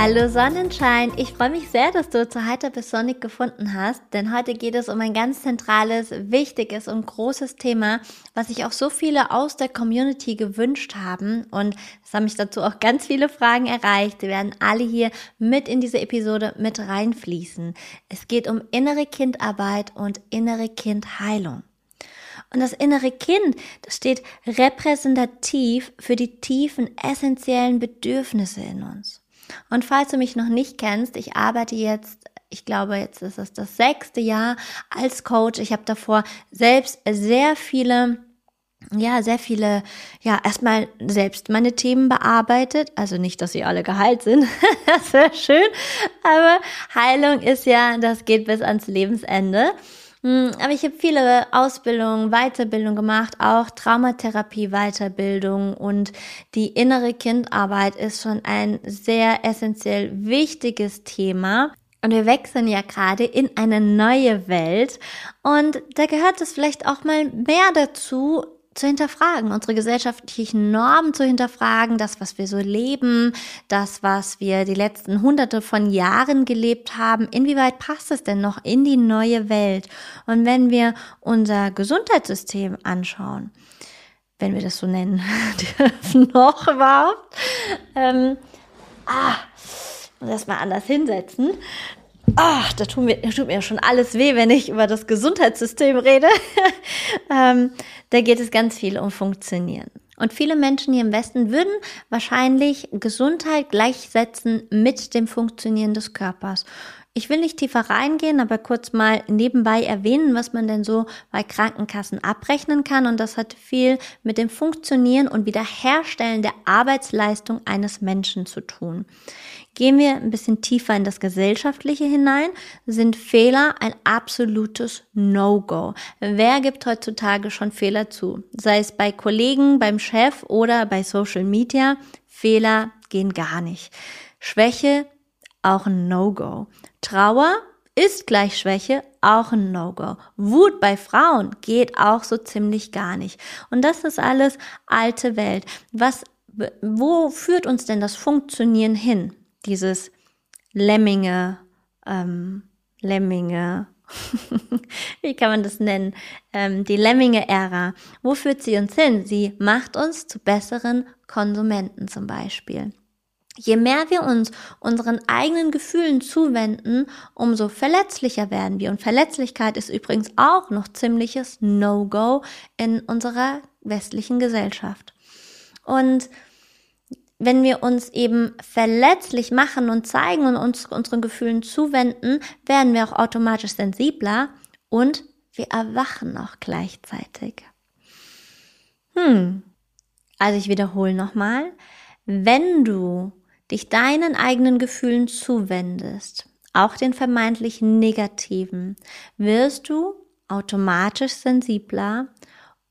Hallo Sonnenschein, ich freue mich sehr, dass du zu Heiter bis Sonnig gefunden hast, denn heute geht es um ein ganz zentrales, wichtiges und großes Thema, was sich auch so viele aus der Community gewünscht haben und es haben mich dazu auch ganz viele Fragen erreicht. Die werden alle hier mit in diese Episode mit reinfließen. Es geht um innere Kindarbeit und innere Kindheilung. Und das innere Kind, das steht repräsentativ für die tiefen, essentiellen Bedürfnisse in uns. Und falls du mich noch nicht kennst, ich arbeite jetzt ich glaube, jetzt ist es das sechste Jahr als Coach. Ich habe davor selbst sehr viele ja, sehr viele, ja, erstmal selbst meine Themen bearbeitet. Also nicht, dass sie alle geheilt sind. das wäre schön. Aber Heilung ist ja, das geht bis ans Lebensende. Hm, aber ich habe viele Ausbildungen, Weiterbildung gemacht, auch Traumatherapie, Weiterbildung und die innere Kindarbeit ist schon ein sehr essentiell wichtiges Thema. Und wir wechseln ja gerade in eine neue Welt. Und da gehört es vielleicht auch mal mehr dazu, zu hinterfragen, unsere gesellschaftlichen Normen zu hinterfragen, das, was wir so leben, das, was wir die letzten hunderte von Jahren gelebt haben, inwieweit passt es denn noch in die neue Welt? Und wenn wir unser Gesundheitssystem anschauen, wenn wir das so nennen dürfen, noch überhaupt, ähm, ah, muss erstmal anders hinsetzen, ach, da tut mir, tut mir schon alles weh, wenn ich über das Gesundheitssystem rede. ähm, da geht es ganz viel um Funktionieren. Und viele Menschen hier im Westen würden wahrscheinlich Gesundheit gleichsetzen mit dem Funktionieren des Körpers. Ich will nicht tiefer reingehen, aber kurz mal nebenbei erwähnen, was man denn so bei Krankenkassen abrechnen kann. Und das hat viel mit dem Funktionieren und Wiederherstellen der Arbeitsleistung eines Menschen zu tun. Gehen wir ein bisschen tiefer in das Gesellschaftliche hinein, sind Fehler ein absolutes No-Go. Wer gibt heutzutage schon Fehler zu? Sei es bei Kollegen, beim Chef oder bei Social Media. Fehler gehen gar nicht. Schwäche auch ein No-Go. Trauer ist gleich Schwäche, auch ein No-Go. Wut bei Frauen geht auch so ziemlich gar nicht. Und das ist alles alte Welt. Was, wo führt uns denn das Funktionieren hin? Dieses Lemminge, ähm, Lemminge, wie kann man das nennen? Ähm, die Lemminge-Ära. Wo führt sie uns hin? Sie macht uns zu besseren Konsumenten zum Beispiel. Je mehr wir uns unseren eigenen Gefühlen zuwenden, umso verletzlicher werden wir. Und Verletzlichkeit ist übrigens auch noch ziemliches No-Go in unserer westlichen Gesellschaft. Und wenn wir uns eben verletzlich machen und zeigen und uns unseren Gefühlen zuwenden, werden wir auch automatisch sensibler und wir erwachen auch gleichzeitig. Hm. Also ich wiederhole nochmal. Wenn du dich deinen eigenen Gefühlen zuwendest, auch den vermeintlich negativen, wirst du automatisch sensibler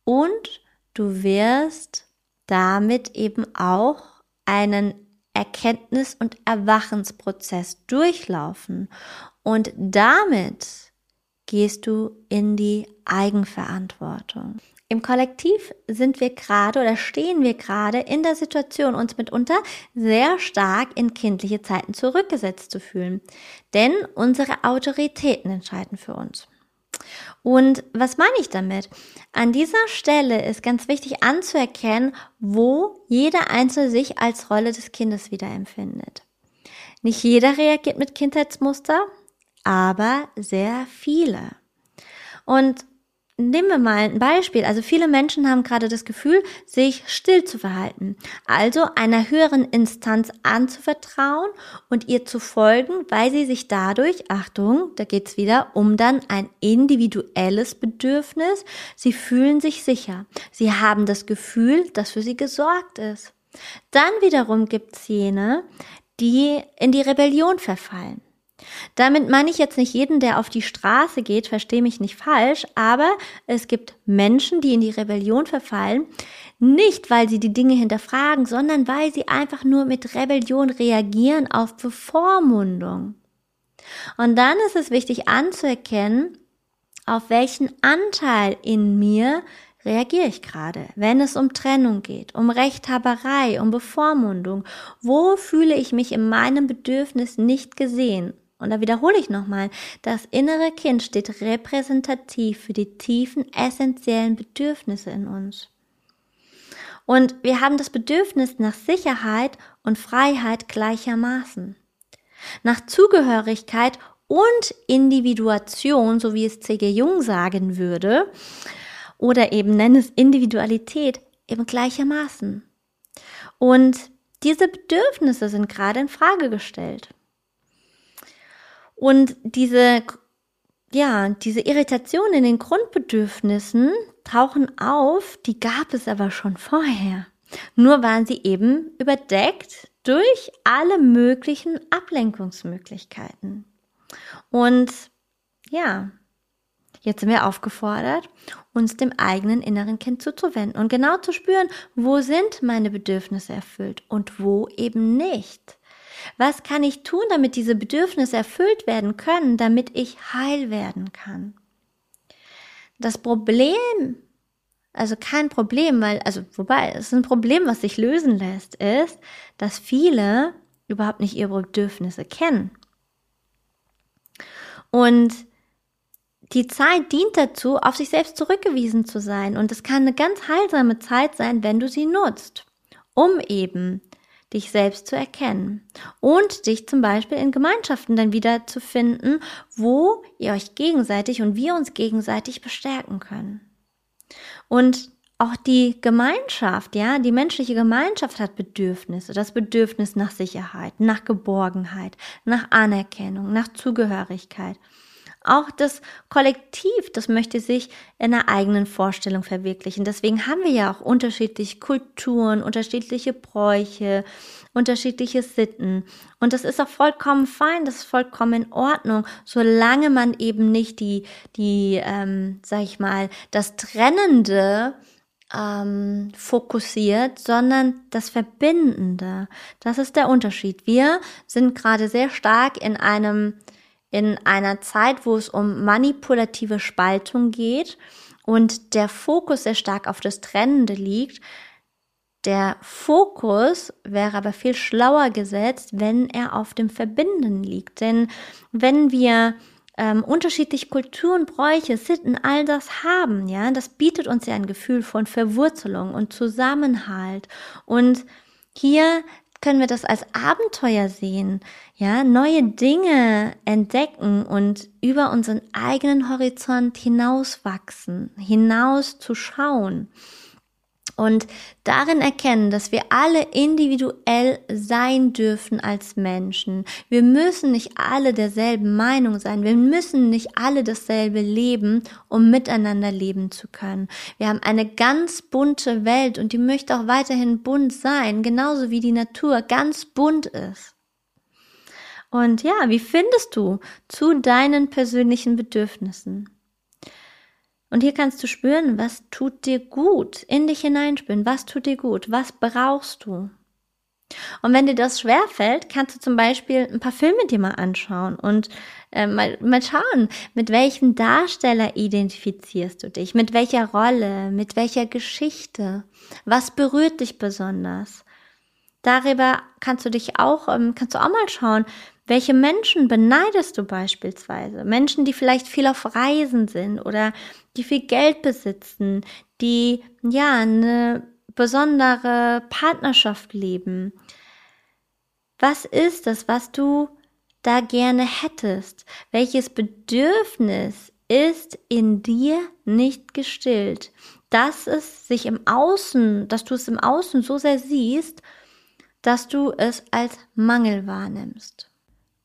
und du wirst damit eben auch einen Erkenntnis- und Erwachensprozess durchlaufen und damit gehst du in die Eigenverantwortung. Im Kollektiv sind wir gerade oder stehen wir gerade in der Situation, uns mitunter sehr stark in kindliche Zeiten zurückgesetzt zu fühlen. Denn unsere Autoritäten entscheiden für uns. Und was meine ich damit? An dieser Stelle ist ganz wichtig anzuerkennen, wo jeder Einzelne sich als Rolle des Kindes wieder empfindet. Nicht jeder reagiert mit Kindheitsmuster, aber sehr viele. Und Nehmen wir mal ein Beispiel. Also viele Menschen haben gerade das Gefühl, sich still zu verhalten. Also einer höheren Instanz anzuvertrauen und ihr zu folgen, weil sie sich dadurch, Achtung, da geht's wieder um dann ein individuelles Bedürfnis. Sie fühlen sich sicher. Sie haben das Gefühl, dass für sie gesorgt ist. Dann wiederum gibt's jene, die in die Rebellion verfallen. Damit meine ich jetzt nicht jeden, der auf die Straße geht, verstehe mich nicht falsch, aber es gibt Menschen, die in die Rebellion verfallen, nicht weil sie die Dinge hinterfragen, sondern weil sie einfach nur mit Rebellion reagieren auf Bevormundung. Und dann ist es wichtig anzuerkennen, auf welchen Anteil in mir reagiere ich gerade, wenn es um Trennung geht, um Rechthaberei, um Bevormundung? Wo fühle ich mich in meinem Bedürfnis nicht gesehen? Und da wiederhole ich nochmal, das innere Kind steht repräsentativ für die tiefen, essentiellen Bedürfnisse in uns. Und wir haben das Bedürfnis nach Sicherheit und Freiheit gleichermaßen. Nach Zugehörigkeit und Individuation, so wie es C.G. Jung sagen würde, oder eben nenne es Individualität, eben gleichermaßen. Und diese Bedürfnisse sind gerade in Frage gestellt. Und diese, ja, diese Irritation in den Grundbedürfnissen tauchen auf, die gab es aber schon vorher. Nur waren sie eben überdeckt durch alle möglichen Ablenkungsmöglichkeiten. Und ja, jetzt sind wir aufgefordert, uns dem eigenen inneren Kind zuzuwenden und genau zu spüren, wo sind meine Bedürfnisse erfüllt und wo eben nicht. Was kann ich tun, damit diese Bedürfnisse erfüllt werden können, damit ich heil werden kann? Das Problem, also kein Problem, weil, also wobei, es ist ein Problem, was sich lösen lässt, ist, dass viele überhaupt nicht ihre Bedürfnisse kennen. Und die Zeit dient dazu, auf sich selbst zurückgewiesen zu sein. Und es kann eine ganz heilsame Zeit sein, wenn du sie nutzt, um eben dich selbst zu erkennen und dich zum Beispiel in Gemeinschaften dann wieder zu finden, wo ihr euch gegenseitig und wir uns gegenseitig bestärken können. Und auch die Gemeinschaft, ja, die menschliche Gemeinschaft hat Bedürfnisse. Das Bedürfnis nach Sicherheit, nach Geborgenheit, nach Anerkennung, nach Zugehörigkeit. Auch das Kollektiv, das möchte sich in einer eigenen Vorstellung verwirklichen. Deswegen haben wir ja auch unterschiedliche Kulturen, unterschiedliche Bräuche, unterschiedliche Sitten. Und das ist auch vollkommen fein, das ist vollkommen in Ordnung, solange man eben nicht die, die, ähm, sag ich mal, das Trennende ähm, fokussiert, sondern das Verbindende. Das ist der Unterschied. Wir sind gerade sehr stark in einem in einer Zeit, wo es um manipulative Spaltung geht und der Fokus sehr stark auf das Trennende liegt. Der Fokus wäre aber viel schlauer gesetzt, wenn er auf dem Verbinden liegt. Denn wenn wir ähm, unterschiedliche Kulturen, Bräuche, Sitten, all das haben, ja, das bietet uns ja ein Gefühl von Verwurzelung und Zusammenhalt. Und hier können wir das als Abenteuer sehen, ja, neue Dinge entdecken und über unseren eigenen Horizont hinauswachsen, hinaus zu schauen und darin erkennen, dass wir alle individuell sein dürfen als Menschen. Wir müssen nicht alle derselben Meinung sein. Wir müssen nicht alle dasselbe leben, um miteinander leben zu können. Wir haben eine ganz bunte Welt und die möchte auch weiterhin bunt sein, genauso wie die Natur ganz bunt ist. Und ja, wie findest du zu deinen persönlichen Bedürfnissen? Und hier kannst du spüren, was tut dir gut, in dich hineinspüren, was tut dir gut, was brauchst du. Und wenn dir das schwerfällt, kannst du zum Beispiel ein paar Filme dir mal anschauen und äh, mal, mal schauen, mit welchem Darsteller identifizierst du dich, mit welcher Rolle, mit welcher Geschichte, was berührt dich besonders. Darüber kannst du dich auch, ähm, kannst du auch mal schauen, welche Menschen beneidest du beispielsweise? Menschen, die vielleicht viel auf Reisen sind oder die viel Geld besitzen, die ja eine besondere Partnerschaft leben. Was ist das, was du da gerne hättest? Welches Bedürfnis ist in dir nicht gestillt? Dass es sich im Außen, dass du es im Außen so sehr siehst, dass du es als Mangel wahrnimmst.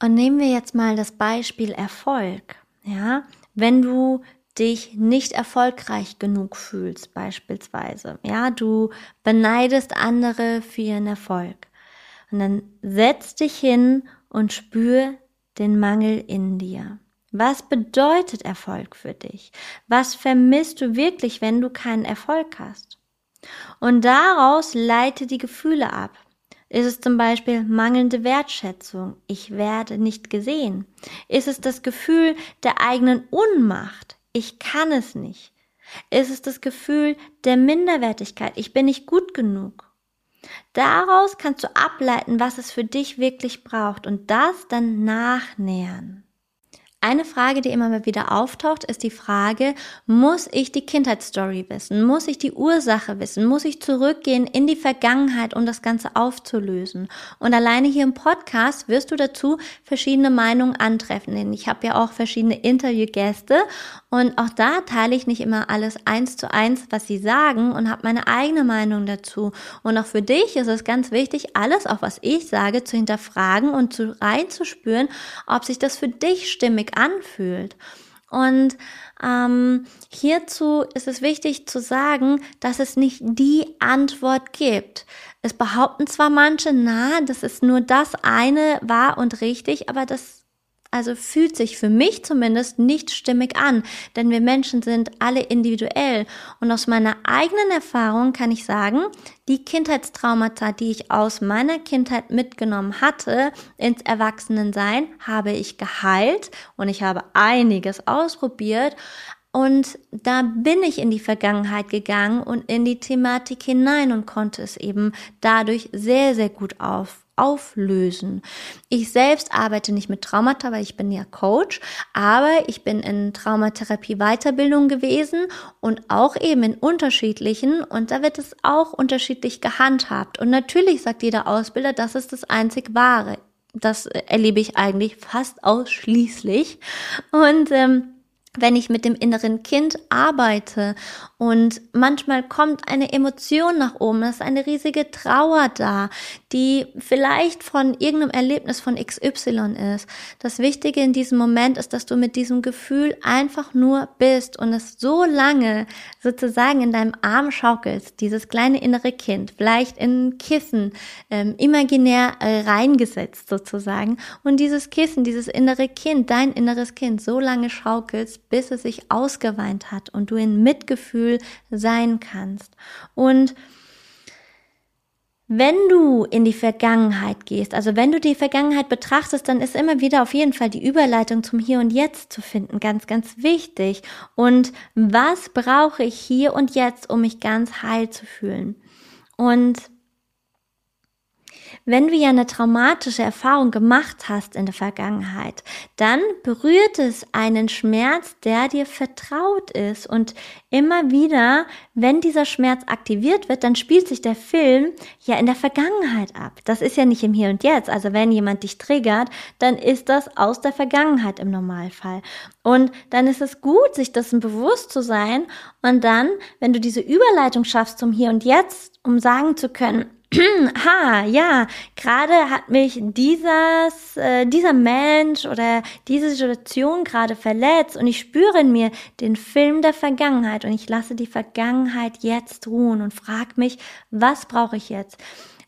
Und nehmen wir jetzt mal das Beispiel Erfolg. Ja, wenn du dich nicht erfolgreich genug fühlst, beispielsweise. Ja, du beneidest andere für ihren Erfolg. Und dann setz dich hin und spür den Mangel in dir? Was bedeutet Erfolg für dich? Was vermisst du wirklich, wenn du keinen Erfolg hast? Und daraus leite die Gefühle ab. Ist es zum Beispiel mangelnde Wertschätzung? Ich werde nicht gesehen. Ist es das Gefühl der eigenen Unmacht? Ich kann es nicht. Ist es das Gefühl der Minderwertigkeit? Ich bin nicht gut genug. Daraus kannst du ableiten, was es für dich wirklich braucht und das dann nachnähern. Eine Frage, die immer mal wieder auftaucht, ist die Frage, muss ich die Kindheitsstory wissen? Muss ich die Ursache wissen? Muss ich zurückgehen in die Vergangenheit, um das Ganze aufzulösen? Und alleine hier im Podcast wirst du dazu verschiedene Meinungen antreffen, denn ich habe ja auch verschiedene Interviewgäste und auch da teile ich nicht immer alles eins zu eins, was sie sagen und habe meine eigene Meinung dazu. Und auch für dich ist es ganz wichtig, alles, auch was ich sage, zu hinterfragen und zu reinzuspüren, ob sich das für dich stimmig anfühlt. Und ähm, hierzu ist es wichtig zu sagen, dass es nicht die Antwort gibt. Es behaupten zwar manche, na, das ist nur das eine wahr und richtig, aber das also fühlt sich für mich zumindest nicht stimmig an, denn wir Menschen sind alle individuell. Und aus meiner eigenen Erfahrung kann ich sagen, die Kindheitstraumata, die ich aus meiner Kindheit mitgenommen hatte ins Erwachsenensein, habe ich geheilt und ich habe einiges ausprobiert. Und da bin ich in die Vergangenheit gegangen und in die Thematik hinein und konnte es eben dadurch sehr, sehr gut auf auflösen. Ich selbst arbeite nicht mit Traumata, weil ich bin ja Coach, aber ich bin in Traumatherapie Weiterbildung gewesen und auch eben in unterschiedlichen und da wird es auch unterschiedlich gehandhabt. Und natürlich sagt jeder Ausbilder, das ist das einzig wahre. Das erlebe ich eigentlich fast ausschließlich. Und ähm, wenn ich mit dem inneren Kind arbeite und manchmal kommt eine Emotion nach oben, es ist eine riesige Trauer da, die vielleicht von irgendeinem Erlebnis von XY ist. Das Wichtige in diesem Moment ist, dass du mit diesem Gefühl einfach nur bist und es so lange sozusagen in deinem Arm schaukelst, dieses kleine innere Kind, vielleicht in Kissen, ähm, imaginär äh, reingesetzt sozusagen und dieses Kissen, dieses innere Kind, dein inneres Kind so lange schaukelst, bis es sich ausgeweint hat und du in Mitgefühl sein kannst. Und wenn du in die Vergangenheit gehst, also wenn du die Vergangenheit betrachtest, dann ist immer wieder auf jeden Fall die Überleitung zum Hier und Jetzt zu finden, ganz, ganz wichtig. Und was brauche ich hier und jetzt, um mich ganz heil zu fühlen? Und wenn du ja eine traumatische Erfahrung gemacht hast in der Vergangenheit, dann berührt es einen Schmerz, der dir vertraut ist. Und immer wieder, wenn dieser Schmerz aktiviert wird, dann spielt sich der Film ja in der Vergangenheit ab. Das ist ja nicht im Hier und Jetzt. Also wenn jemand dich triggert, dann ist das aus der Vergangenheit im Normalfall. Und dann ist es gut, sich dessen bewusst zu sein. Und dann, wenn du diese Überleitung schaffst zum Hier und Jetzt, um sagen zu können, ha, ja, gerade hat mich dieses, äh, dieser Mensch oder diese Situation gerade verletzt und ich spüre in mir den Film der Vergangenheit und ich lasse die Vergangenheit jetzt ruhen und frage mich, was brauche ich jetzt?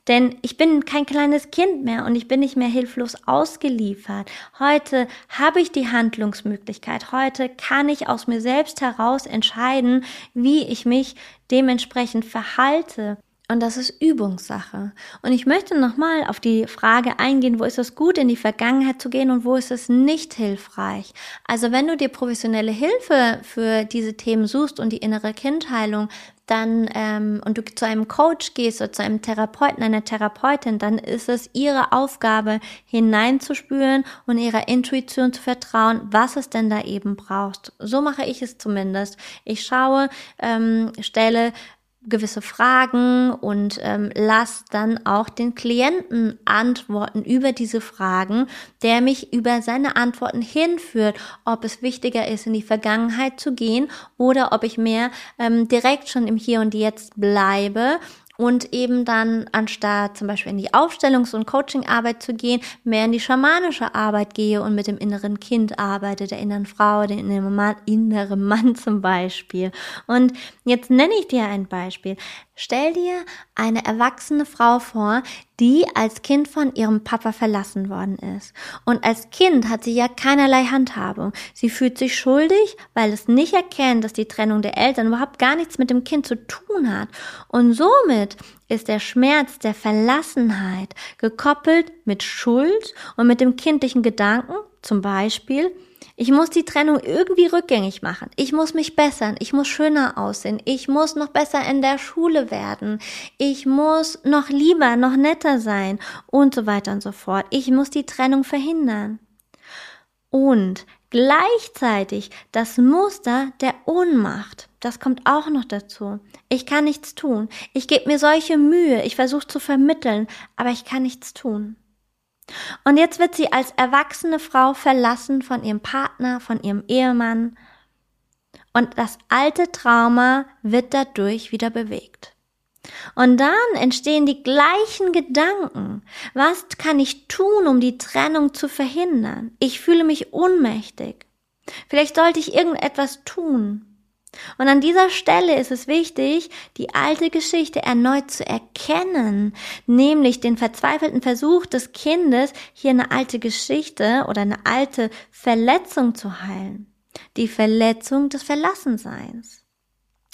Denn ich bin kein kleines Kind mehr und ich bin nicht mehr hilflos ausgeliefert. Heute habe ich die Handlungsmöglichkeit. Heute kann ich aus mir selbst heraus entscheiden, wie ich mich dementsprechend verhalte. Und das ist Übungssache. Und ich möchte nochmal auf die Frage eingehen, wo ist es gut, in die Vergangenheit zu gehen und wo ist es nicht hilfreich. Also wenn du dir professionelle Hilfe für diese Themen suchst und die innere Kindheilung, dann ähm, und du zu einem Coach gehst oder zu einem Therapeuten, einer Therapeutin, dann ist es ihre Aufgabe, hineinzuspüren und ihrer Intuition zu vertrauen, was es denn da eben braucht. So mache ich es zumindest. Ich schaue, ähm, stelle gewisse Fragen und ähm, lass dann auch den Klienten antworten über diese Fragen, der mich über seine Antworten hinführt, ob es wichtiger ist, in die Vergangenheit zu gehen oder ob ich mehr ähm, direkt schon im Hier und Jetzt bleibe und eben dann anstatt zum Beispiel in die Aufstellungs- und Coachingarbeit zu gehen, mehr in die schamanische Arbeit gehe und mit dem inneren Kind arbeite, der inneren Frau, der inneren Mann, inneren Mann zum Beispiel. Und jetzt nenne ich dir ein Beispiel. Stell dir eine erwachsene Frau vor, die als Kind von ihrem Papa verlassen worden ist. Und als Kind hat sie ja keinerlei Handhabung. Sie fühlt sich schuldig, weil es nicht erkennt, dass die Trennung der Eltern überhaupt gar nichts mit dem Kind zu tun hat. Und somit ist der Schmerz der Verlassenheit gekoppelt mit Schuld und mit dem kindlichen Gedanken, zum Beispiel, ich muss die Trennung irgendwie rückgängig machen. Ich muss mich bessern. Ich muss schöner aussehen. Ich muss noch besser in der Schule werden. Ich muss noch lieber, noch netter sein und so weiter und so fort. Ich muss die Trennung verhindern. Und gleichzeitig das Muster der Ohnmacht. Das kommt auch noch dazu. Ich kann nichts tun. Ich gebe mir solche Mühe. Ich versuche zu vermitteln, aber ich kann nichts tun. Und jetzt wird sie als erwachsene Frau verlassen von ihrem Partner, von ihrem Ehemann. Und das alte Trauma wird dadurch wieder bewegt. Und dann entstehen die gleichen Gedanken. Was kann ich tun, um die Trennung zu verhindern? Ich fühle mich ohnmächtig. Vielleicht sollte ich irgendetwas tun. Und an dieser Stelle ist es wichtig, die alte Geschichte erneut zu erkennen, nämlich den verzweifelten Versuch des Kindes, hier eine alte Geschichte oder eine alte Verletzung zu heilen. Die Verletzung des Verlassenseins.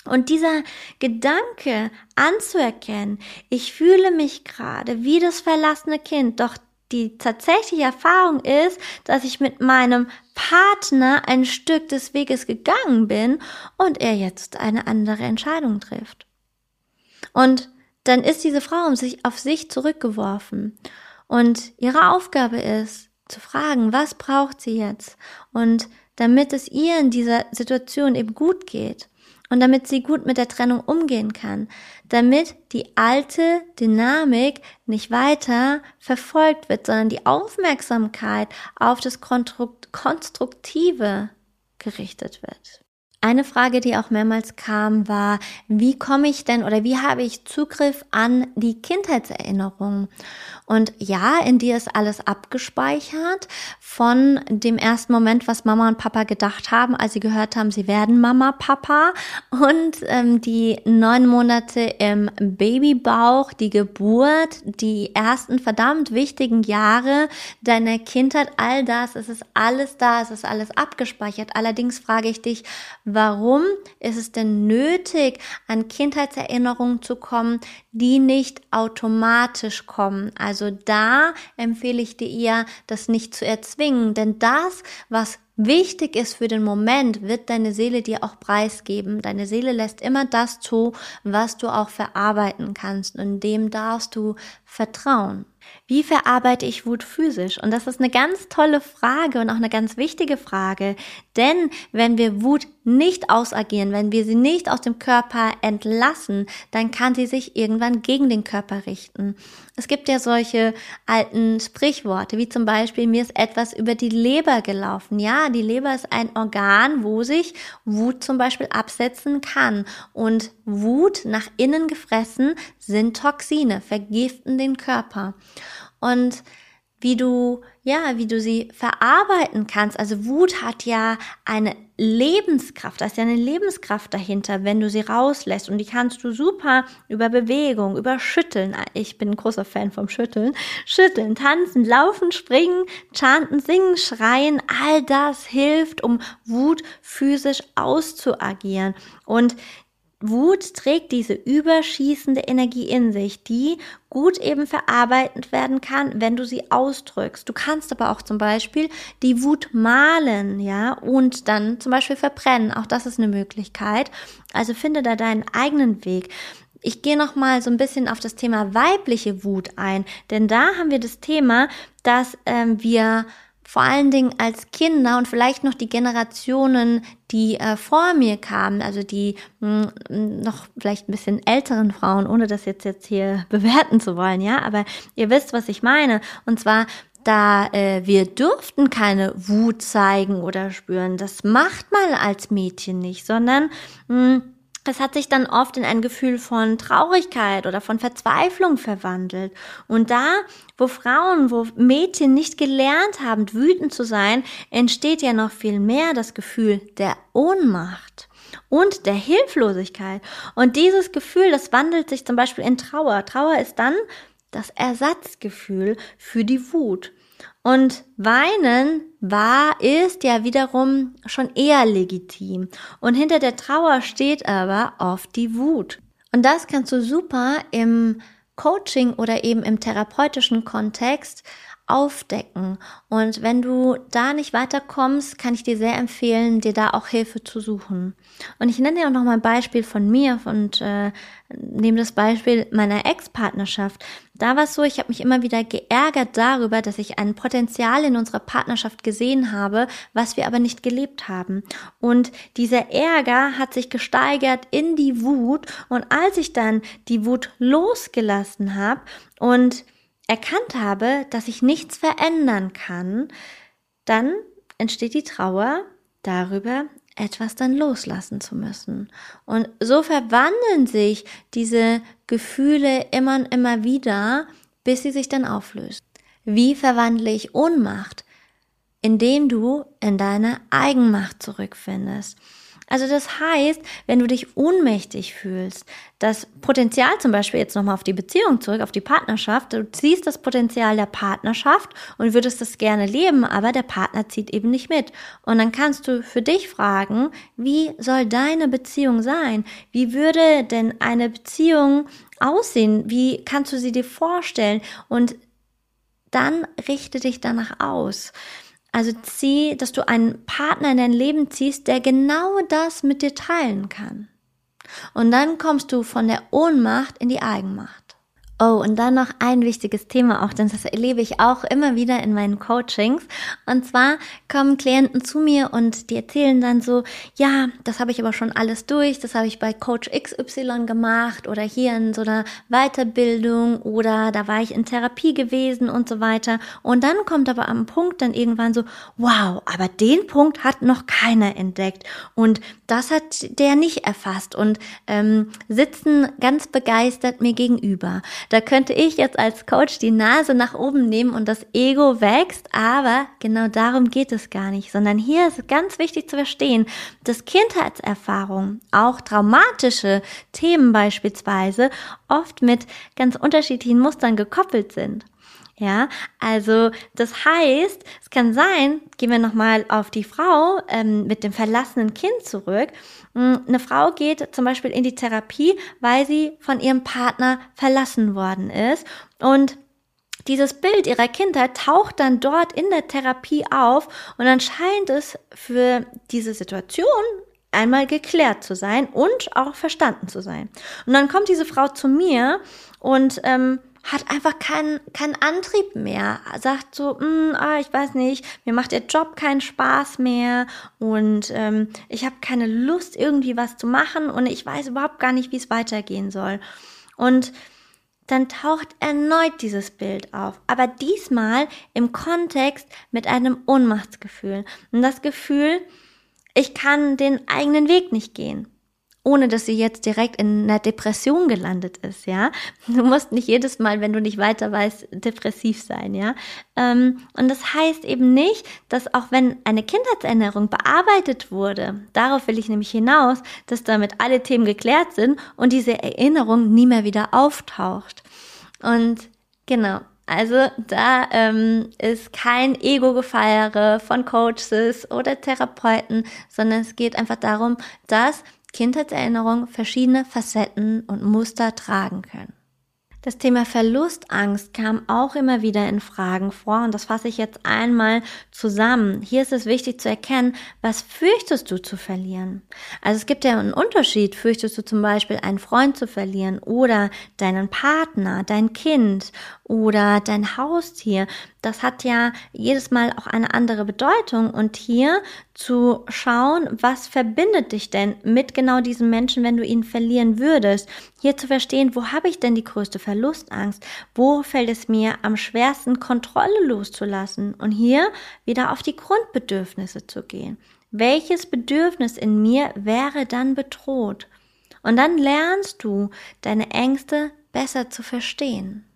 Und dieser Gedanke anzuerkennen, ich fühle mich gerade wie das verlassene Kind, doch die tatsächliche Erfahrung ist, dass ich mit meinem Partner ein Stück des Weges gegangen bin und er jetzt eine andere Entscheidung trifft. Und dann ist diese Frau um sich, auf sich zurückgeworfen. Und ihre Aufgabe ist, zu fragen, was braucht sie jetzt? Und damit es ihr in dieser Situation eben gut geht, und damit sie gut mit der Trennung umgehen kann, damit die alte Dynamik nicht weiter verfolgt wird, sondern die Aufmerksamkeit auf das Konstruktive gerichtet wird. Eine Frage, die auch mehrmals kam, war, wie komme ich denn oder wie habe ich Zugriff an die Kindheitserinnerungen? Und ja, in dir ist alles abgespeichert von dem ersten Moment, was Mama und Papa gedacht haben, als sie gehört haben, sie werden Mama, Papa. Und ähm, die neun Monate im Babybauch, die Geburt, die ersten verdammt wichtigen Jahre deiner Kindheit, all das, es ist alles da, es ist alles abgespeichert. Allerdings frage ich dich, warum ist es denn nötig, an Kindheitserinnerungen zu kommen, die nicht automatisch kommen? Also da empfehle ich dir eher, das nicht zu erzwingen, denn das, was wichtig ist für den Moment, wird deine Seele dir auch preisgeben. Deine Seele lässt immer das zu, was du auch verarbeiten kannst und dem darfst du vertrauen. Wie verarbeite ich Wut physisch? Und das ist eine ganz tolle Frage und auch eine ganz wichtige Frage. Denn wenn wir Wut nicht ausagieren, wenn wir sie nicht aus dem Körper entlassen, dann kann sie sich irgendwann gegen den Körper richten. Es gibt ja solche alten Sprichworte, wie zum Beispiel, mir ist etwas über die Leber gelaufen. Ja, die Leber ist ein Organ, wo sich Wut zum Beispiel absetzen kann. Und Wut nach innen gefressen sind Toxine, vergiften den Körper und wie du, ja, wie du sie verarbeiten kannst. Also Wut hat ja eine Lebenskraft, da ist ja eine Lebenskraft dahinter, wenn du sie rauslässt. Und die kannst du super über Bewegung, über Schütteln. Ich bin ein großer Fan vom Schütteln. Schütteln, tanzen, laufen, springen, chanten, singen, schreien. All das hilft, um Wut physisch auszuagieren. Und Wut trägt diese überschießende Energie in sich, die gut eben verarbeitet werden kann, wenn du sie ausdrückst. Du kannst aber auch zum Beispiel die Wut malen, ja, und dann zum Beispiel verbrennen. Auch das ist eine Möglichkeit. Also finde da deinen eigenen Weg. Ich gehe noch mal so ein bisschen auf das Thema weibliche Wut ein, denn da haben wir das Thema, dass ähm, wir vor allen Dingen als Kinder und vielleicht noch die Generationen, die äh, vor mir kamen, also die mh, hm, noch vielleicht ein bisschen älteren Frauen, ohne das jetzt jetzt hier bewerten zu wollen, ja, aber ihr wisst, was ich meine. Und zwar da äh, wir dürften keine Wut zeigen oder spüren. Das macht man als Mädchen nicht, sondern mh, hm, es hat sich dann oft in ein Gefühl von Traurigkeit oder von Verzweiflung verwandelt. Und da, wo Frauen, wo Mädchen nicht gelernt haben, wütend zu sein, entsteht ja noch viel mehr das Gefühl der Ohnmacht. und der Hilflosigkeit. Und dieses Gefühl, das wandelt sich zum Beispiel in Trauer. Trauer ist dann das Ersatzgefühl für die Wut. Und weinen war, ist ja wiederum schon eher legitim. Und hinter der Trauer steht aber oft die Wut. Und das kannst du super im Coaching oder eben im therapeutischen Kontext aufdecken. Und wenn du da nicht weiterkommst, kann ich dir sehr empfehlen, dir da auch Hilfe zu suchen. Und ich nenne dir auch noch mal ein Beispiel von mir und äh, nehme das Beispiel meiner Ex-Partnerschaft. Da war es so, ich habe mich immer wieder geärgert darüber, dass ich ein Potenzial in unserer Partnerschaft gesehen habe, was wir aber nicht gelebt haben. Und dieser Ärger hat sich gesteigert in die Wut. Und als ich dann die Wut losgelassen habe und erkannt habe, dass ich nichts verändern kann, dann entsteht die Trauer darüber, etwas dann loslassen zu müssen. Und so verwandeln sich diese Gefühle immer und immer wieder, bis sie sich dann auflösen. Wie verwandle ich Ohnmacht? Indem du in deine Eigenmacht zurückfindest. Also das heißt, wenn du dich ohnmächtig fühlst, das Potenzial zum Beispiel jetzt nochmal auf die Beziehung zurück, auf die Partnerschaft, du ziehst das Potenzial der Partnerschaft und würdest das gerne leben, aber der Partner zieht eben nicht mit. Und dann kannst du für dich fragen, wie soll deine Beziehung sein? Wie würde denn eine Beziehung aussehen? Wie kannst du sie dir vorstellen? Und dann richte dich danach aus. Also zieh, dass du einen Partner in dein Leben ziehst, der genau das mit dir teilen kann. Und dann kommst du von der Ohnmacht in die Eigenmacht. Oh, und dann noch ein wichtiges Thema auch, denn das erlebe ich auch immer wieder in meinen Coachings. Und zwar kommen Klienten zu mir und die erzählen dann so, ja, das habe ich aber schon alles durch, das habe ich bei Coach XY gemacht oder hier in so einer Weiterbildung oder da war ich in Therapie gewesen und so weiter. Und dann kommt aber am Punkt dann irgendwann so, wow, aber den Punkt hat noch keiner entdeckt und das hat der nicht erfasst und ähm, sitzen ganz begeistert mir gegenüber. Da könnte ich jetzt als Coach die Nase nach oben nehmen und das Ego wächst, aber genau darum geht es gar nicht, sondern hier ist ganz wichtig zu verstehen, dass Kindheitserfahrungen, auch traumatische Themen beispielsweise, oft mit ganz unterschiedlichen Mustern gekoppelt sind. Ja, also das heißt, es kann sein, gehen wir nochmal auf die Frau ähm, mit dem verlassenen Kind zurück. Hm, eine Frau geht zum Beispiel in die Therapie, weil sie von ihrem Partner verlassen worden ist und dieses Bild ihrer Kindheit taucht dann dort in der Therapie auf und dann scheint es für diese Situation einmal geklärt zu sein und auch verstanden zu sein. Und dann kommt diese Frau zu mir und ähm, hat einfach keinen keinen Antrieb mehr. Sagt so, mm, ah, ich weiß nicht, mir macht der Job keinen Spaß mehr und ähm, ich habe keine Lust, irgendwie was zu machen und ich weiß überhaupt gar nicht, wie es weitergehen soll. Und dann taucht erneut dieses Bild auf, aber diesmal im Kontext mit einem Ohnmachtsgefühl. Und das Gefühl, ich kann den eigenen Weg nicht gehen ohne dass sie jetzt direkt in einer Depression gelandet ist, ja. Du musst nicht jedes Mal, wenn du nicht weiter weißt, depressiv sein, ja. Ähm, und das heißt eben nicht, dass auch wenn eine Kindheitserinnerung bearbeitet wurde, darauf will ich nämlich hinaus, dass damit alle Themen geklärt sind und diese Erinnerung nie mehr wieder auftaucht. Und genau, also da ähm, ist kein Ego-Gefeiere von Coaches oder Therapeuten, sondern es geht einfach darum, dass Kindheitserinnerungen verschiedene Facetten und Muster tragen können. Das Thema Verlustangst kam auch immer wieder in Fragen vor und das fasse ich jetzt einmal zusammen. Hier ist es wichtig zu erkennen, was fürchtest du zu verlieren? Also es gibt ja einen Unterschied. Fürchtest du zum Beispiel einen Freund zu verlieren oder deinen Partner, dein Kind oder dein Haustier? Das hat ja jedes Mal auch eine andere Bedeutung und hier zu schauen, was verbindet dich denn mit genau diesem Menschen, wenn du ihn verlieren würdest? Hier zu verstehen, wo habe ich denn die größte Verlustangst? Wo fällt es mir am schwersten, Kontrolle loszulassen? Und hier wieder auf die Grundbedürfnisse zu gehen. Welches Bedürfnis in mir wäre dann bedroht? Und dann lernst du deine Ängste besser zu verstehen.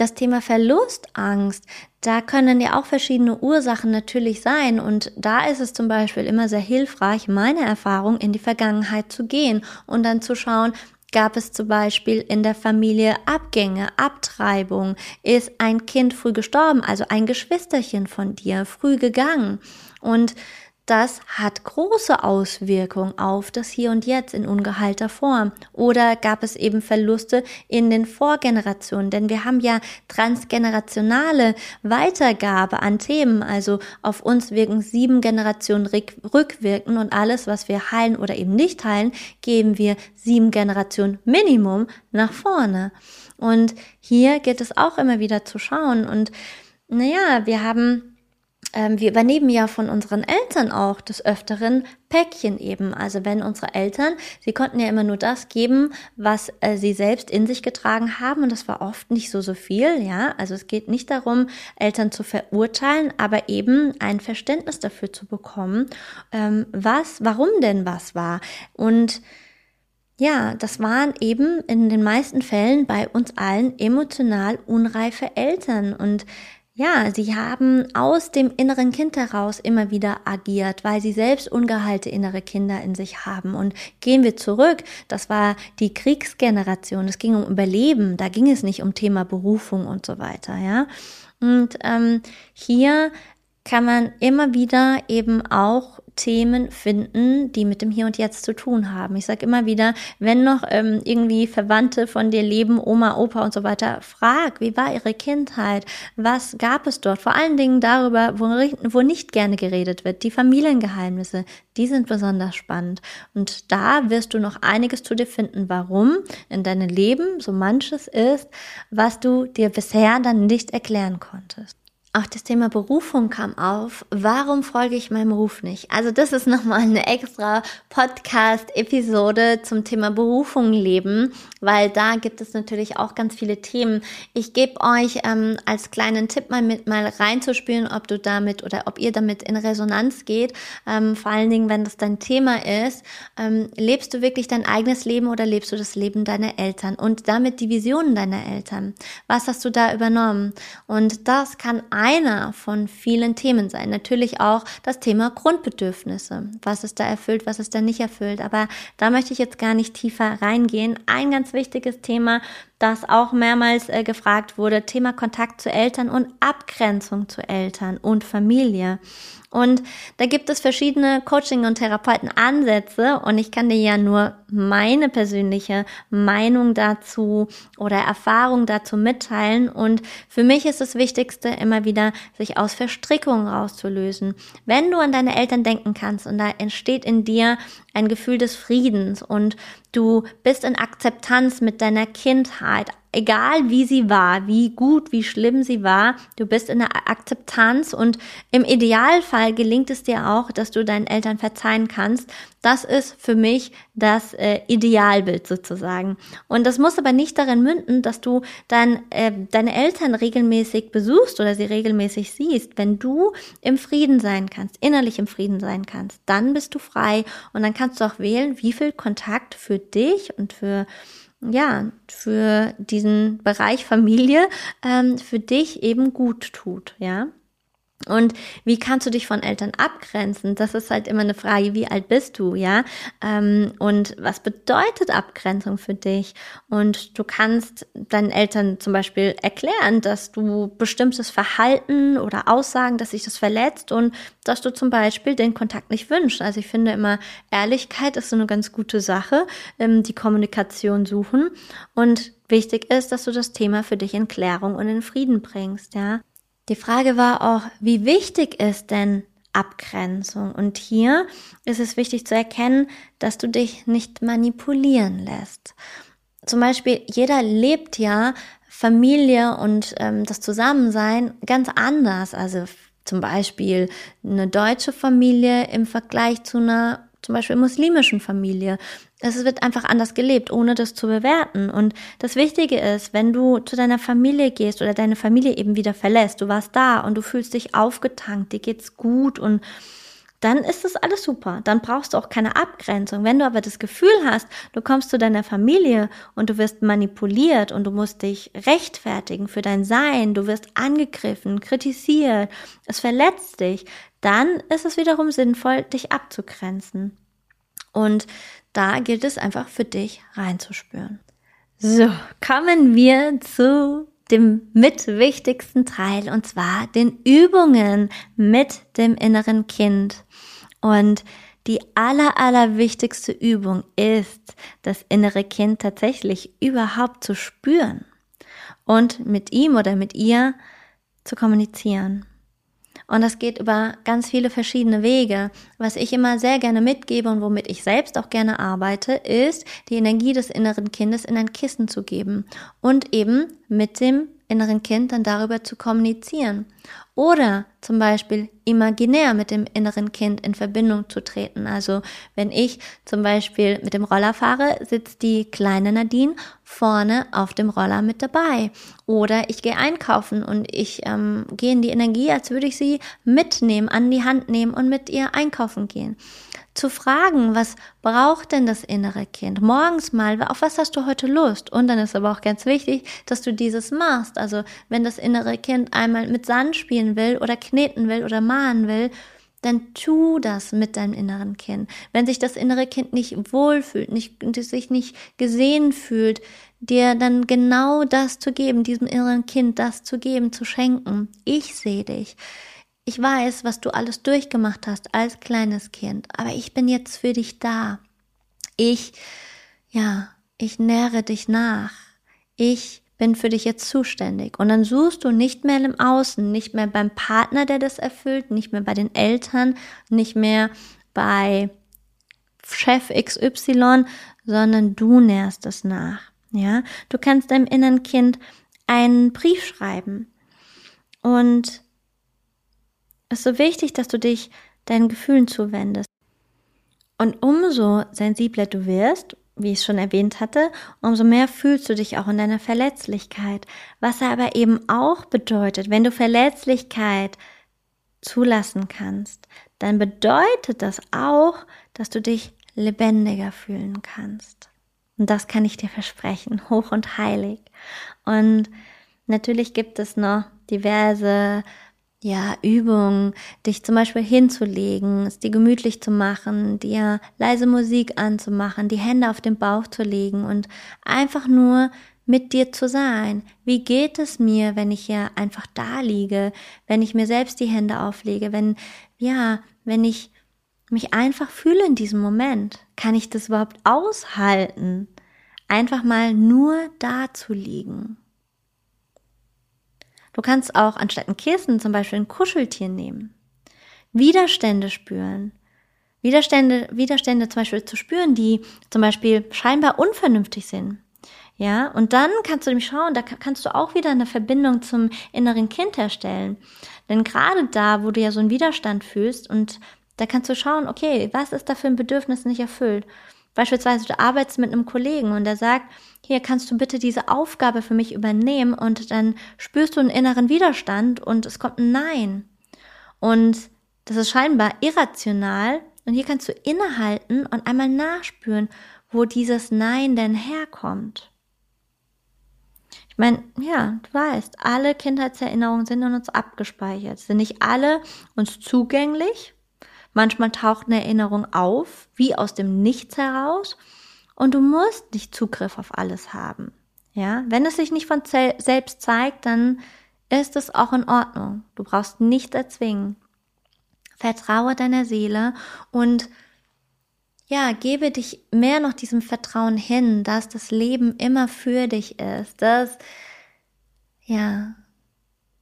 Das Thema Verlustangst, da können ja auch verschiedene Ursachen natürlich sein. Und da ist es zum Beispiel immer sehr hilfreich, meine Erfahrung in die Vergangenheit zu gehen und dann zu schauen, Gab es zum Beispiel in der Familie Abgänge, Abtreibung? Ist ein Kind früh gestorben, also ein Geschwisterchen von dir früh gegangen? Und das hat große Auswirkungen auf das Hier und Jetzt in ungeheilter Form. Oder gab es eben Verluste in den Vorgenerationen? Denn wir haben ja transgenerationale Weitergabe an Themen. Also auf uns wirken sieben Generationen rückwirken und alles, was wir heilen oder eben nicht heilen, geben wir sieben Generationen Minimum nach vorne. Und hier geht es auch immer wieder zu schauen. Und naja, wir haben ähm, wir übernehmen ja von unseren Eltern auch des Öfteren Päckchen eben. Also wenn unsere Eltern, sie konnten ja immer nur das geben, was äh, sie selbst in sich getragen haben und das war oft nicht so so viel, ja. Also es geht nicht darum, Eltern zu verurteilen, aber eben ein Verständnis dafür zu bekommen, ähm, was, warum denn was war und ja, das waren eben in den meisten Fällen bei uns allen emotional unreife Eltern und ja, sie haben aus dem inneren Kind heraus immer wieder agiert, weil sie selbst ungeheilte innere Kinder in sich haben. Und gehen wir zurück, das war die Kriegsgeneration, es ging um Überleben, da ging es nicht um Thema Berufung und so weiter, ja. Und ähm, hier kann man immer wieder eben auch Themen finden, die mit dem Hier und Jetzt zu tun haben. Ich sage immer wieder, wenn noch ähm, irgendwie Verwandte von dir leben, Oma, Opa und so weiter, frag, wie war ihre Kindheit? Was gab es dort? Vor allen Dingen darüber, wo, wo nicht gerne geredet wird. Die Familiengeheimnisse, die sind besonders spannend. Und da wirst du noch einiges zu dir finden, warum in deinem Leben so manches ist, was du dir bisher dann nicht erklären konntest. Auch das Thema Berufung kam auf. Warum folge ich meinem Ruf nicht? Also das ist nochmal eine extra Podcast-Episode zum Thema Berufung leben, weil da gibt es natürlich auch ganz viele Themen. Ich gebe euch ähm, als kleinen Tipp mal mit, mal reinzuspielen, ob du damit oder ob ihr damit in Resonanz geht. Ähm, vor allen Dingen, wenn das dein Thema ist. Ähm, lebst du wirklich dein eigenes Leben oder lebst du das Leben deiner Eltern und damit die Visionen deiner Eltern? Was hast du da übernommen? Und das kann einer von vielen Themen sein. Natürlich auch das Thema Grundbedürfnisse. Was ist da erfüllt, was ist da nicht erfüllt. Aber da möchte ich jetzt gar nicht tiefer reingehen. Ein ganz wichtiges Thema, das auch mehrmals äh, gefragt wurde, Thema Kontakt zu Eltern und Abgrenzung zu Eltern und Familie. Und da gibt es verschiedene Coaching- und Therapeutenansätze und ich kann dir ja nur meine persönliche Meinung dazu oder Erfahrung dazu mitteilen. Und für mich ist das Wichtigste immer wieder, sich aus Verstrickungen rauszulösen. Wenn du an deine Eltern denken kannst und da entsteht in dir ein Gefühl des Friedens und du bist in Akzeptanz mit deiner Kindheit, egal wie sie war, wie gut, wie schlimm sie war, du bist in der Akzeptanz und im Idealfall gelingt es dir auch, dass du deinen Eltern verzeihen kannst. Das ist für mich das äh, Idealbild sozusagen. Und das muss aber nicht darin münden, dass du dann äh, deine Eltern regelmäßig besuchst oder sie regelmäßig siehst. Wenn du im Frieden sein kannst, innerlich im Frieden sein kannst, dann bist du frei und dann kannst du auch wählen, wie viel Kontakt für dich und für ja, für diesen Bereich Familie ähm, für dich eben gut tut, ja. Und wie kannst du dich von Eltern abgrenzen? Das ist halt immer eine Frage, wie alt bist du, ja? Ähm, und was bedeutet Abgrenzung für dich? Und du kannst deinen Eltern zum Beispiel erklären, dass du bestimmtes Verhalten oder Aussagen, dass sich das verletzt und dass du zum Beispiel den Kontakt nicht wünschst. Also ich finde immer, Ehrlichkeit ist so eine ganz gute Sache, ähm, die Kommunikation suchen. Und wichtig ist, dass du das Thema für dich in Klärung und in Frieden bringst, ja? Die Frage war auch, wie wichtig ist denn Abgrenzung? Und hier ist es wichtig zu erkennen, dass du dich nicht manipulieren lässt. Zum Beispiel, jeder lebt ja Familie und ähm, das Zusammensein ganz anders. Also zum Beispiel eine deutsche Familie im Vergleich zu einer zum Beispiel muslimischen Familie. Es wird einfach anders gelebt, ohne das zu bewerten. Und das Wichtige ist, wenn du zu deiner Familie gehst oder deine Familie eben wieder verlässt, du warst da und du fühlst dich aufgetankt, dir geht's gut und dann ist das alles super. Dann brauchst du auch keine Abgrenzung. Wenn du aber das Gefühl hast, du kommst zu deiner Familie und du wirst manipuliert und du musst dich rechtfertigen für dein Sein, du wirst angegriffen, kritisiert, es verletzt dich, dann ist es wiederum sinnvoll, dich abzugrenzen. Und da gilt es einfach für dich reinzuspüren. So, kommen wir zu dem mitwichtigsten Teil und zwar den Übungen mit dem inneren Kind. Und die aller, aller wichtigste Übung ist, das innere Kind tatsächlich überhaupt zu spüren und mit ihm oder mit ihr zu kommunizieren. Und das geht über ganz viele verschiedene Wege. Was ich immer sehr gerne mitgebe und womit ich selbst auch gerne arbeite, ist, die Energie des inneren Kindes in ein Kissen zu geben und eben mit dem inneren Kind dann darüber zu kommunizieren. Oder zum Beispiel imaginär mit dem inneren Kind in Verbindung zu treten. Also wenn ich zum Beispiel mit dem Roller fahre, sitzt die kleine Nadine vorne auf dem Roller mit dabei. Oder ich gehe einkaufen und ich ähm, gehe in die Energie, als würde ich sie mitnehmen, an die Hand nehmen und mit ihr einkaufen gehen zu fragen, was braucht denn das innere Kind? Morgens mal, auf was hast du heute Lust? Und dann ist aber auch ganz wichtig, dass du dieses machst. Also wenn das innere Kind einmal mit Sand spielen will oder kneten will oder malen will, dann tu das mit deinem inneren Kind. Wenn sich das innere Kind nicht wohlfühlt, nicht, sich nicht gesehen fühlt, dir dann genau das zu geben, diesem inneren Kind das zu geben, zu schenken. Ich sehe dich. Ich weiß, was du alles durchgemacht hast als kleines Kind, aber ich bin jetzt für dich da. Ich, ja, ich nähre dich nach. Ich bin für dich jetzt zuständig. Und dann suchst du nicht mehr im Außen, nicht mehr beim Partner, der das erfüllt, nicht mehr bei den Eltern, nicht mehr bei Chef XY, sondern du nährst es nach. Ja, du kannst deinem inneren Kind einen Brief schreiben und ist so wichtig, dass du dich deinen Gefühlen zuwendest. Und umso sensibler du wirst, wie ich schon erwähnt hatte, umso mehr fühlst du dich auch in deiner Verletzlichkeit. Was aber eben auch bedeutet, wenn du Verletzlichkeit zulassen kannst, dann bedeutet das auch, dass du dich lebendiger fühlen kannst. Und das kann ich dir versprechen, hoch und heilig. Und natürlich gibt es noch diverse ja, Übung, dich zum Beispiel hinzulegen, es dir gemütlich zu machen, dir leise Musik anzumachen, die Hände auf den Bauch zu legen und einfach nur mit dir zu sein. Wie geht es mir, wenn ich hier einfach da liege, wenn ich mir selbst die Hände auflege, wenn, ja, wenn ich mich einfach fühle in diesem Moment? Kann ich das überhaupt aushalten? Einfach mal nur da zu liegen. Du kannst auch anstatt ein Kissen zum Beispiel ein Kuscheltier nehmen. Widerstände spüren. Widerstände, Widerstände zum Beispiel zu spüren, die zum Beispiel scheinbar unvernünftig sind. Ja, und dann kannst du nämlich schauen, da kannst du auch wieder eine Verbindung zum inneren Kind herstellen. Denn gerade da, wo du ja so einen Widerstand fühlst und da kannst du schauen, okay, was ist da für ein Bedürfnis nicht erfüllt? Beispielsweise du arbeitest mit einem Kollegen und der sagt, hier kannst du bitte diese Aufgabe für mich übernehmen und dann spürst du einen inneren Widerstand und es kommt ein Nein. Und das ist scheinbar irrational und hier kannst du innehalten und einmal nachspüren, wo dieses Nein denn herkommt. Ich meine, ja, du weißt, alle Kindheitserinnerungen sind in uns abgespeichert, sind nicht alle uns zugänglich, Manchmal taucht eine Erinnerung auf, wie aus dem Nichts heraus, und du musst nicht Zugriff auf alles haben. Ja, wenn es sich nicht von selbst zeigt, dann ist es auch in Ordnung. Du brauchst nichts erzwingen. Vertraue deiner Seele und ja, gebe dich mehr noch diesem Vertrauen hin, dass das Leben immer für dich ist, dass ja,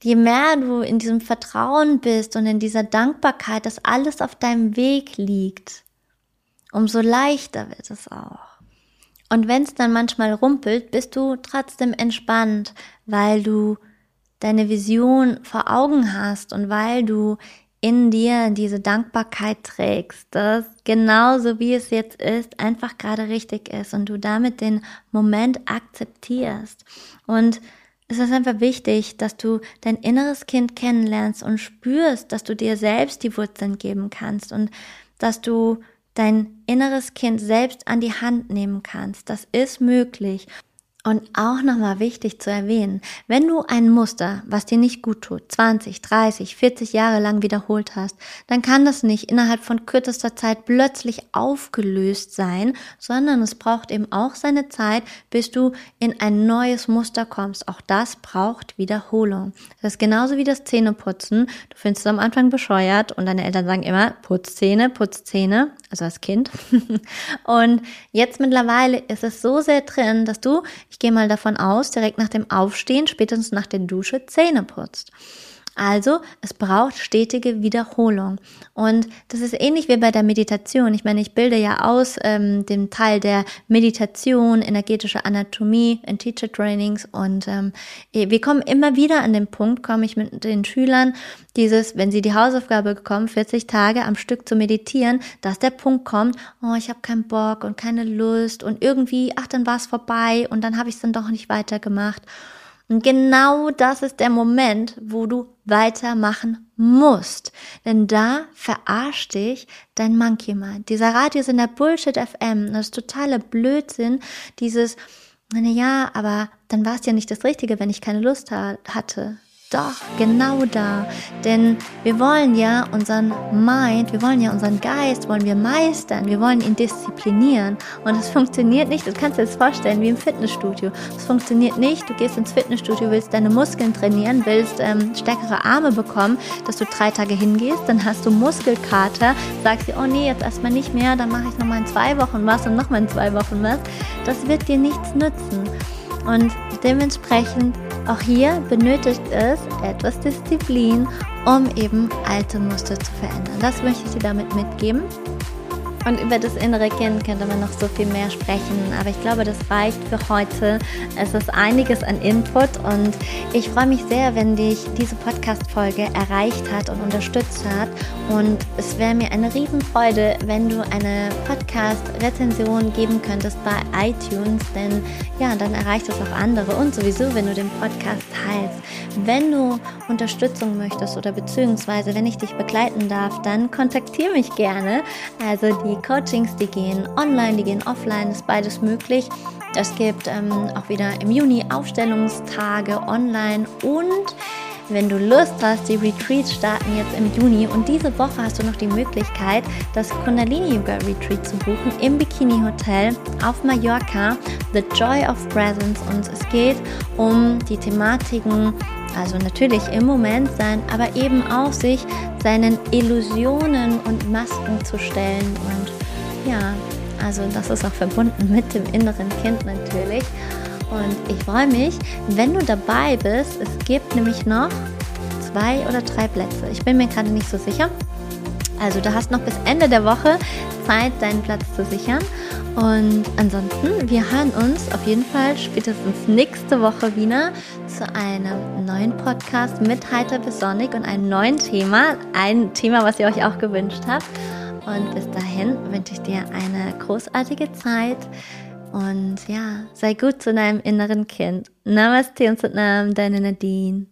je mehr du in diesem Vertrauen bist und in dieser Dankbarkeit, dass alles auf deinem Weg liegt, umso leichter wird es auch. Und wenn es dann manchmal rumpelt, bist du trotzdem entspannt, weil du deine Vision vor Augen hast und weil du in dir diese Dankbarkeit trägst, dass genauso wie es jetzt ist, einfach gerade richtig ist und du damit den Moment akzeptierst. Und es ist einfach wichtig, dass du dein inneres Kind kennenlernst und spürst, dass du dir selbst die Wurzeln geben kannst und dass du dein inneres Kind selbst an die Hand nehmen kannst. Das ist möglich. Und auch nochmal wichtig zu erwähnen, wenn du ein Muster, was dir nicht gut tut, 20, 30, 40 Jahre lang wiederholt hast, dann kann das nicht innerhalb von kürzester Zeit plötzlich aufgelöst sein, sondern es braucht eben auch seine Zeit, bis du in ein neues Muster kommst. Auch das braucht Wiederholung. Das ist genauso wie das Zähneputzen. Du findest es am Anfang bescheuert und deine Eltern sagen immer, putz Zähne, putz Zähne, also als Kind. und jetzt mittlerweile ist es so sehr drin, dass du ich gehe mal davon aus, direkt nach dem Aufstehen, spätestens nach der Dusche, Zähne putzt. Also es braucht stetige Wiederholung. Und das ist ähnlich wie bei der Meditation. Ich meine, ich bilde ja aus ähm, dem Teil der Meditation, energetische Anatomie in Teacher Trainings. Und ähm, wir kommen immer wieder an den Punkt, komme ich mit den Schülern, dieses, wenn sie die Hausaufgabe bekommen, 40 Tage am Stück zu meditieren, dass der Punkt kommt, oh, ich habe keinen Bock und keine Lust und irgendwie, ach, dann war es vorbei und dann habe ich es dann doch nicht weitergemacht. Und genau das ist der Moment, wo du weitermachen musst. Denn da verarscht dich dein Monkey Mind. Dieser Radiosender Bullshit FM, das ist totaler Blödsinn, dieses, na ja, aber dann war es ja nicht das Richtige, wenn ich keine Lust hatte. Doch, genau da. Denn wir wollen ja unseren Mind, wir wollen ja unseren Geist, wollen wir meistern, wir wollen ihn disziplinieren. Und es funktioniert nicht, das kannst du dir jetzt vorstellen, wie im Fitnessstudio. Es funktioniert nicht, du gehst ins Fitnessstudio, willst deine Muskeln trainieren, willst ähm, stärkere Arme bekommen, dass du drei Tage hingehst, dann hast du Muskelkater, sagst dir, oh nee, jetzt erstmal nicht mehr, dann mache ich nochmal in zwei Wochen was und nochmal in zwei Wochen was. Das wird dir nichts nützen. Und dementsprechend auch hier benötigt es etwas Disziplin, um eben alte Muster zu verändern. Das möchte ich dir damit mitgeben. Und über das innere Kind könnte man noch so viel mehr sprechen, aber ich glaube, das reicht für heute. Es ist einiges an Input und ich freue mich sehr, wenn dich diese Podcast-Folge erreicht hat und unterstützt hat. Und es wäre mir eine Riesenfreude, wenn du eine Podcast-Rezension geben könntest bei iTunes, denn ja, dann erreicht es auch andere und sowieso, wenn du den Podcast teilst. Wenn du Unterstützung möchtest oder beziehungsweise wenn ich dich begleiten darf, dann kontaktiere mich gerne. Also die Coachings, die gehen online, die gehen offline, ist beides möglich. Es gibt ähm, auch wieder im Juni Aufstellungstage online und wenn du Lust hast, die Retreats starten jetzt im Juni und diese Woche hast du noch die Möglichkeit, das Kundalini Yoga Retreat zu buchen im Bikini Hotel auf Mallorca, The Joy of Presence und es geht um die Thematiken also natürlich im Moment sein, aber eben auch sich seinen Illusionen und Masken zu stellen. Und ja, also das ist auch verbunden mit dem inneren Kind natürlich. Und ich freue mich, wenn du dabei bist. Es gibt nämlich noch zwei oder drei Plätze. Ich bin mir gerade nicht so sicher. Also du hast noch bis Ende der Woche Zeit, deinen Platz zu sichern. Und ansonsten, wir hören uns auf jeden Fall spätestens nächste Woche wieder zu einem neuen Podcast mit Heiter bis Sonnig und einem neuen Thema. Ein Thema, was ihr euch auch gewünscht habt. Und bis dahin wünsche ich dir eine großartige Zeit. Und ja, sei gut zu deinem inneren Kind. Namaste und Satnam, deine Nadine.